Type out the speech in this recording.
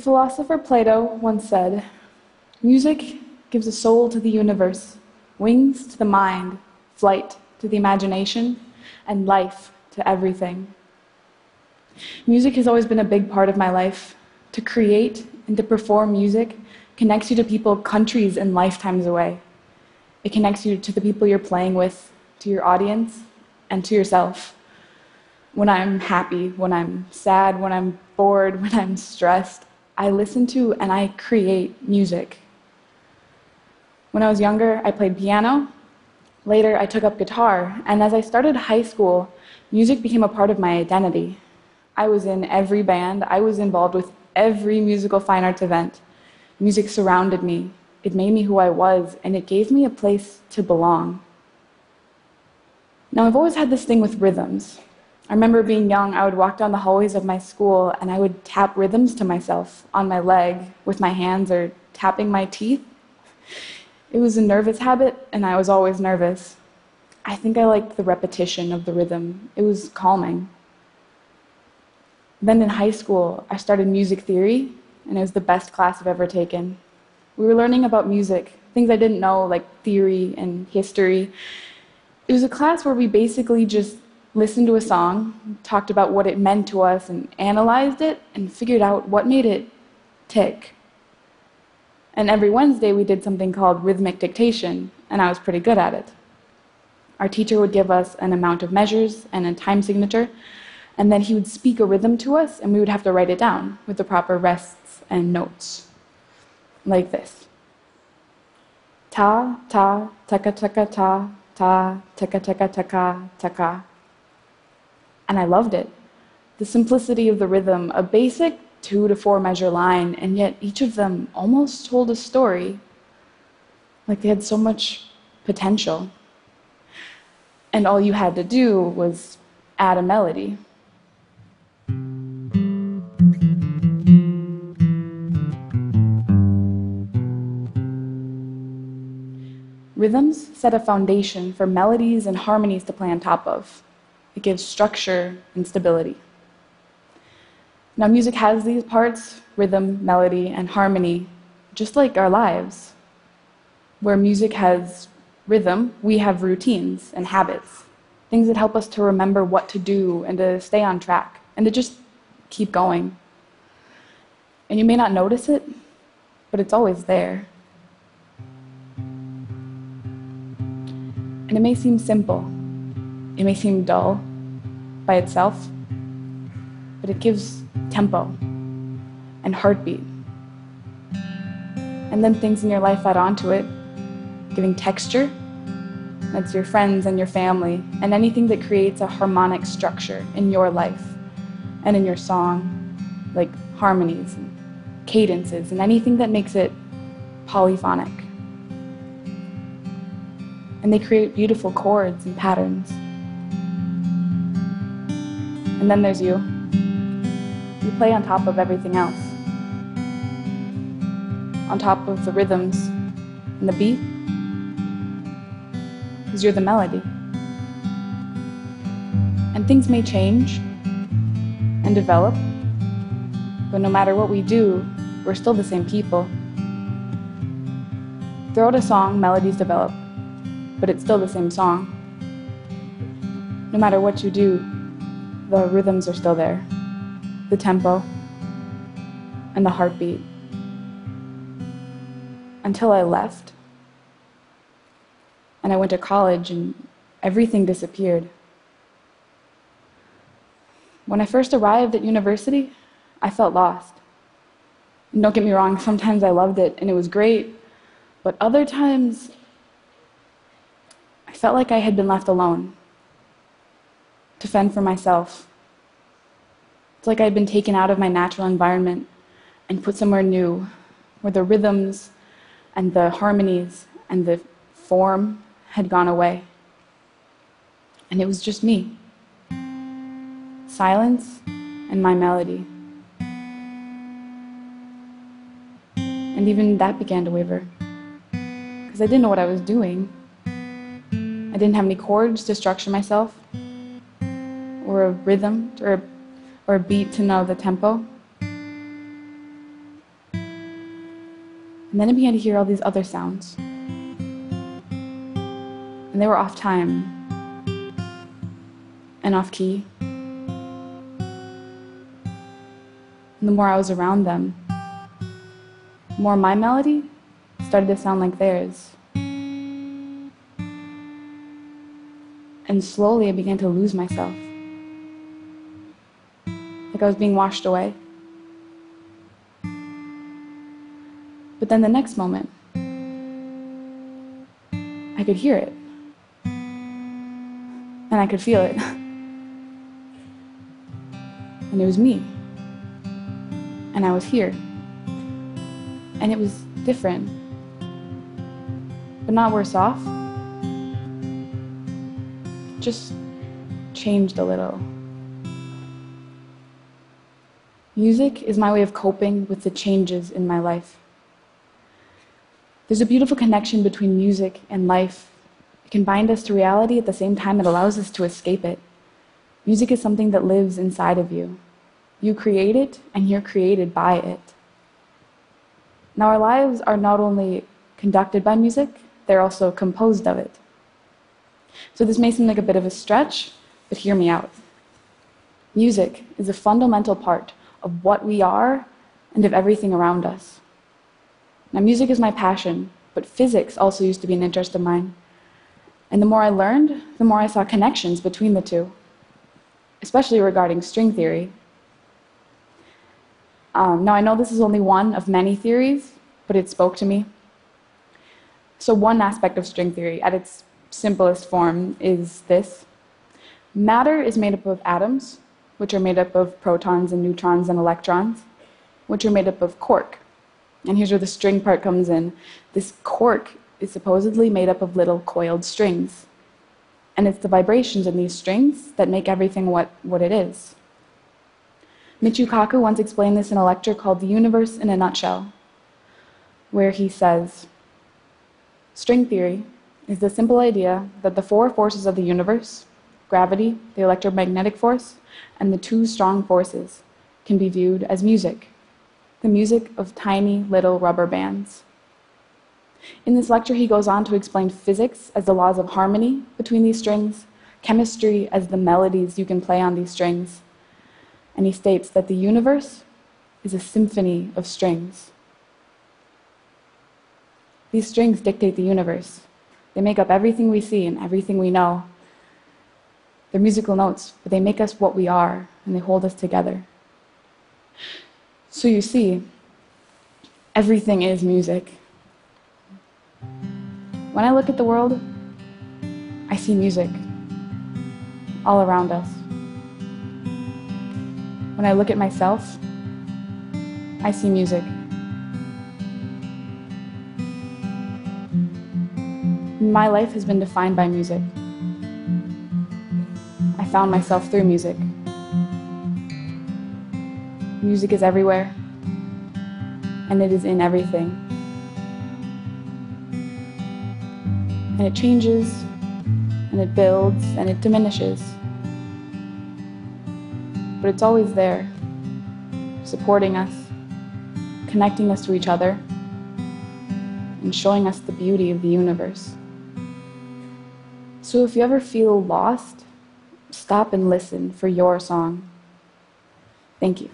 philosopher Plato once said Music gives a soul to the universe, wings to the mind, flight to the imagination, and life to everything. Music has always been a big part of my life. To create and to perform music connects you to people countries and lifetimes away. It connects you to the people you're playing with, to your audience, and to yourself. When I'm happy, when I'm sad, when I'm bored, when I'm stressed, I listen to and I create music. When I was younger, I played piano. Later, I took up guitar. And as I started high school, music became a part of my identity. I was in every band, I was involved with every musical fine arts event. Music surrounded me, it made me who I was, and it gave me a place to belong. Now, I've always had this thing with rhythms. I remember being young, I would walk down the hallways of my school and I would tap rhythms to myself on my leg with my hands or tapping my teeth. It was a nervous habit, and I was always nervous. I think I liked the repetition of the rhythm, it was calming. Then in high school, I started music theory, and it was the best class I've ever taken. We were learning about music, things I didn't know, like theory and history. It was a class where we basically just listened to a song, talked about what it meant to us, and analyzed it, and figured out what made it tick. And every Wednesday, we did something called rhythmic dictation, and I was pretty good at it. Our teacher would give us an amount of measures and a time signature, and then he would speak a rhythm to us, and we would have to write it down with the proper rests and notes. Like this Ta, ta, taka, taka, ta, ta, taka, taka, taka, taka. And I loved it. The simplicity of the rhythm, a basic two to four measure line, and yet each of them almost told a story. Like they had so much potential. And all you had to do was add a melody. Rhythms set a foundation for melodies and harmonies to play on top of. It gives structure and stability. Now, music has these parts rhythm, melody, and harmony, just like our lives. Where music has rhythm, we have routines and habits, things that help us to remember what to do and to stay on track and to just keep going. And you may not notice it, but it's always there. And it may seem simple, it may seem dull by itself, but it gives tempo and heartbeat. And then things in your life add on to it, giving texture. That's your friends and your family, and anything that creates a harmonic structure in your life and in your song, like harmonies and cadences, and anything that makes it polyphonic and they create beautiful chords and patterns. And then there's you. You play on top of everything else, on top of the rhythms and the beat, because you're the melody. And things may change and develop, but no matter what we do, we're still the same people. Throughout a song, melodies develop but it's still the same song. No matter what you do, the rhythms are still there, the tempo, and the heartbeat. Until I left, and I went to college, and everything disappeared. When I first arrived at university, I felt lost. And don't get me wrong, sometimes I loved it and it was great, but other times I felt like I had been left alone to fend for myself. It's like I'd been taken out of my natural environment and put somewhere new where the rhythms and the harmonies and the form had gone away. And it was just me silence and my melody. And even that began to waver because I didn't know what I was doing. I didn't have any chords to structure myself, or a rhythm, or, or a beat to know the tempo. And then I began to hear all these other sounds. And they were off time and off key. And the more I was around them, the more my melody started to sound like theirs. And slowly I began to lose myself. Like I was being washed away. But then the next moment, I could hear it. And I could feel it. And it was me. And I was here. And it was different. But not worse off. Just changed a little. Music is my way of coping with the changes in my life. There's a beautiful connection between music and life. It can bind us to reality at the same time it allows us to escape it. Music is something that lives inside of you. You create it, and you're created by it. Now, our lives are not only conducted by music, they're also composed of it. So, this may seem like a bit of a stretch, but hear me out. Music is a fundamental part of what we are and of everything around us. Now, music is my passion, but physics also used to be an interest of mine. And the more I learned, the more I saw connections between the two, especially regarding string theory. Um, now, I know this is only one of many theories, but it spoke to me. So, one aspect of string theory, at its simplest form, is this matter is made up of atoms, which are made up of protons and neutrons and electrons, which are made up of quark. And here's where the string part comes in. This quark is supposedly made up of little coiled strings. And it's the vibrations in these strings that make everything what, what it is. Michio Kaku once explained this in a lecture called The Universe in a Nutshell, where he says String theory is the simple idea that the four forces of the universe gravity, the electromagnetic force, and the two strong forces can be viewed as music, the music of tiny little rubber bands. In this lecture, he goes on to explain physics as the laws of harmony between these strings, chemistry as the melodies you can play on these strings, and he states that the universe is a symphony of strings. These strings dictate the universe. They make up everything we see and everything we know. They're musical notes, but they make us what we are and they hold us together. So you see, everything is music. When I look at the world, I see music all around us. When I look at myself, I see music. My life has been defined by music. Found myself through music. Music is everywhere, and it is in everything. And it changes, and it builds, and it diminishes but it's always there, supporting us, connecting us to each other, and showing us the beauty of the universe. So if you ever feel lost, stop and listen for your song. Thank you.